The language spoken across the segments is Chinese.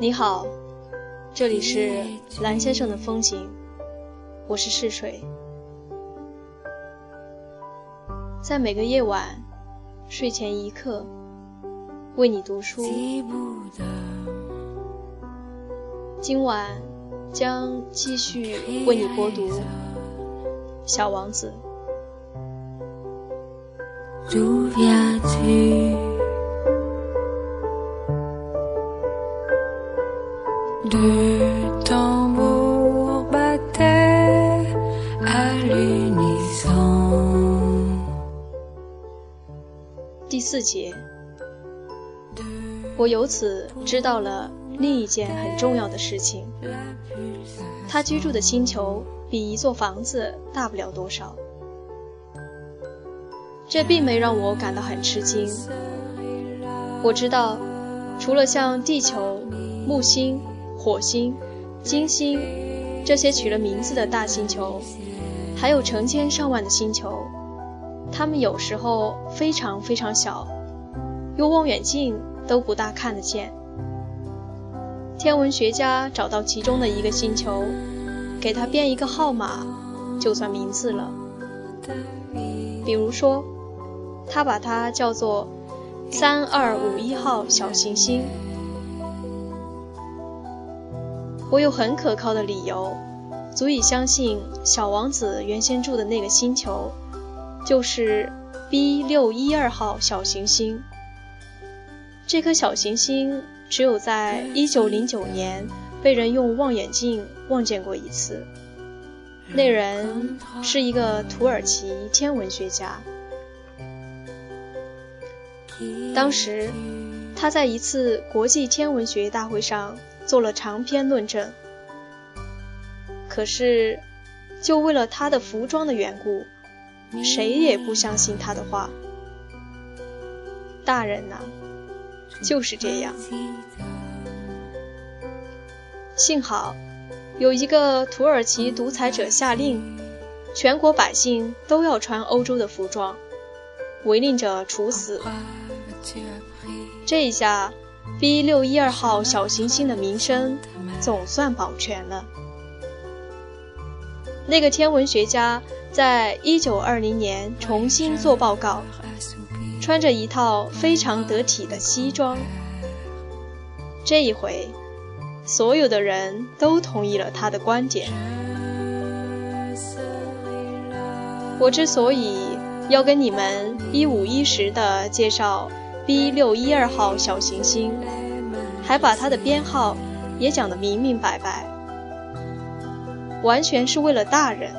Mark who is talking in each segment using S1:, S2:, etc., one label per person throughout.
S1: 你好，这里是蓝先生的风景，我是试水，在每个夜晚睡前一刻为你读书，今晚将继续为你播读。小王子。第四节我由此知道了另一件很重要的事情。他居住的星球比一座房子大不了多少。这并没让我感到很吃惊。我知道，除了像地球、木星、火星、金星这些取了名字的大星球，还有成千上万的星球，它们有时候非常非常小，用望远镜都不大看得见。天文学家找到其中的一个星球，给它编一个号码，就算名字了。比如说，他把它叫做三二五一号小行星。我有很可靠的理由，足以相信小王子原先住的那个星球，就是 B 六一二号小行星。这颗小行星只有在一九零九年被人用望远镜望见过一次，那人是一个土耳其天文学家。当时，他在一次国际天文学大会上做了长篇论证。可是，就为了他的服装的缘故，谁也不相信他的话。大人呐、就是这样。幸好，有一个土耳其独裁者下令，全国百姓都要穿欧洲的服装，违令者处死。这一下，B 六一二号小行星的名声总算保全了。那个天文学家在一九二零年重新做报告，穿着一套非常得体的西装。这一回，所有的人都同意了他的观点。我之所以要跟你们一五一十的介绍 B 六一二号小行星，还把它的编号也讲得明明白白，完全是为了大人。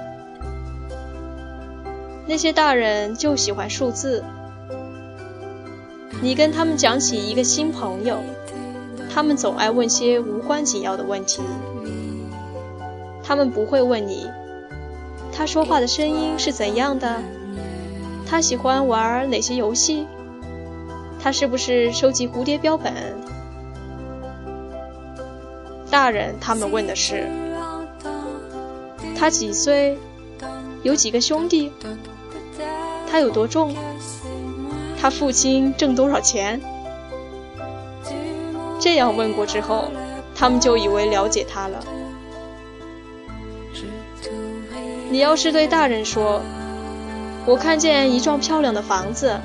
S1: 那些大人就喜欢数字，你跟他们讲起一个新朋友，他们总爱问些无关紧要的问题。他们不会问你，他说话的声音是怎样的，他喜欢玩哪些游戏，他是不是收集蝴蝶标本。大人他们问的是，他几岁，有几个兄弟，他有多重，他父亲挣多少钱。这样问过之后，他们就以为了解他了。你要是对大人说，我看见一幢漂亮的房子，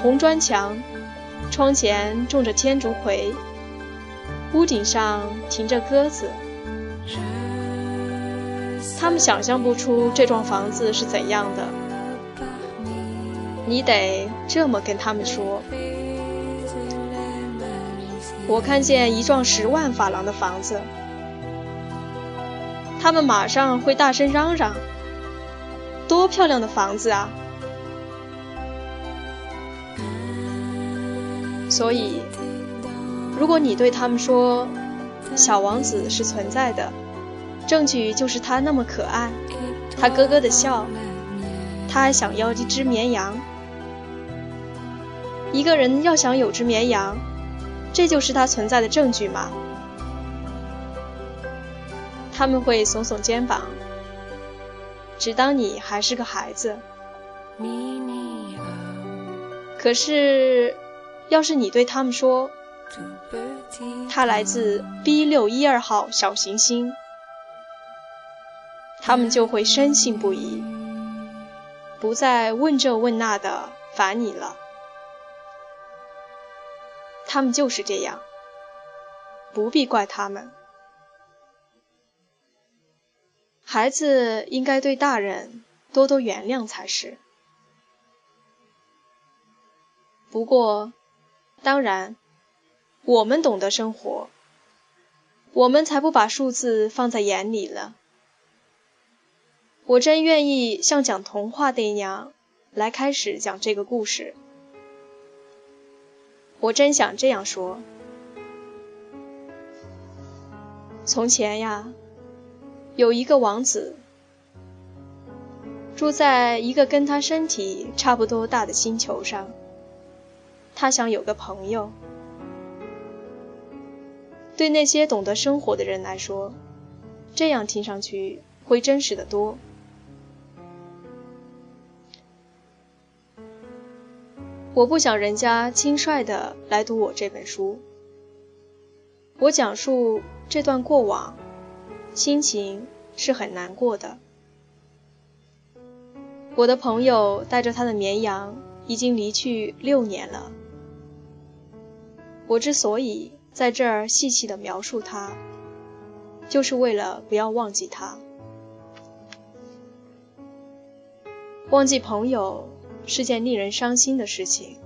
S1: 红砖墙，窗前种着天竺葵，屋顶上停着鸽子。他们想象不出这幢房子是怎样的。你得这么跟他们说：我看见一幢十万法郎的房子。他们马上会大声嚷嚷：“多漂亮的房子啊！”所以，如果你对他们说小王子是存在的，证据就是他那么可爱，他咯咯的笑，他还想要一只绵羊。一个人要想有只绵羊，这就是他存在的证据吗？他们会耸耸肩膀，只当你还是个孩子。可是，要是你对他们说他来自 B 六一二号小行星，他们就会深信不疑，不再问这问那的烦你了。他们就是这样，不必怪他们。孩子应该对大人多多原谅才是。不过，当然，我们懂得生活，我们才不把数字放在眼里了。我真愿意像讲童话那样来开始讲这个故事。我真想这样说：从前呀，有一个王子，住在一个跟他身体差不多大的星球上。他想有个朋友。对那些懂得生活的人来说，这样听上去会真实的多。我不想人家轻率的来读我这本书。我讲述这段过往，心情是很难过的。我的朋友带着他的绵羊已经离去六年了。我之所以在这儿细细的描述他，就是为了不要忘记他。忘记朋友是件令人伤心的事情，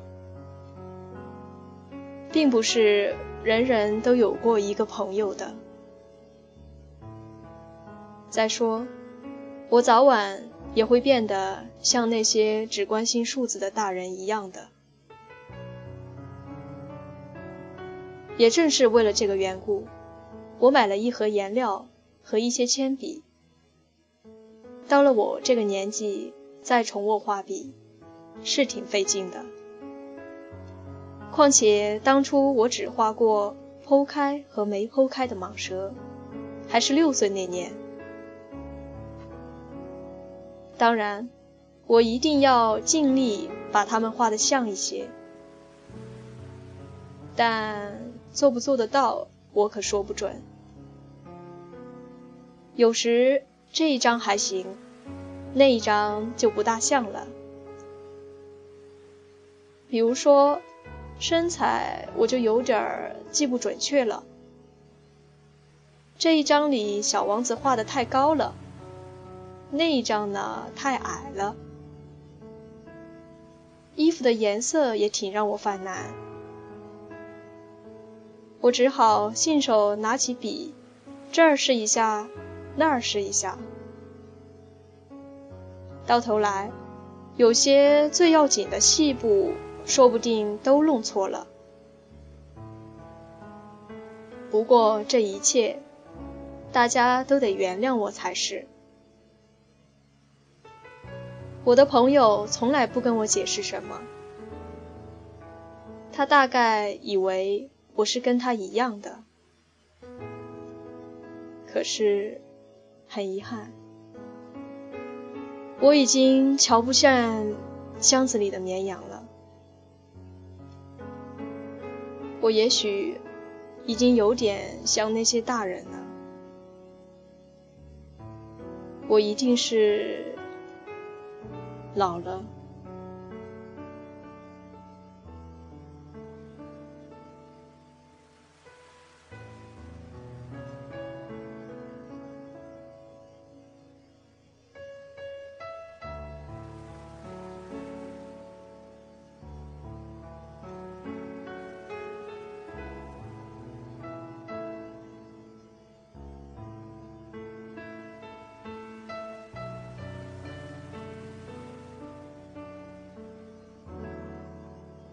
S1: 并不是人人都有过一个朋友的。再说，我早晚也会变得像那些只关心数字的大人一样的。也正是为了这个缘故，我买了一盒颜料和一些铅笔。到了我这个年纪，再重握画笔，是挺费劲的。况且当初我只画过剖开和没剖开的蟒蛇，还是六岁那年。当然，我一定要尽力把它们画得像一些，但做不做得到，我可说不准。有时这一张还行，那一张就不大像了。比如说身材，我就有点儿记不准确了。这一张里小王子画的太高了，那一张呢太矮了。衣服的颜色也挺让我犯难。我只好信手拿起笔，这儿试一下，那儿试一下。到头来，有些最要紧的细部，说不定都弄错了。不过这一切，大家都得原谅我才是。我的朋友从来不跟我解释什么，他大概以为。我是跟他一样的，可是很遗憾，我已经瞧不上箱子里的绵羊了。我也许已经有点像那些大人了，我一定是老了。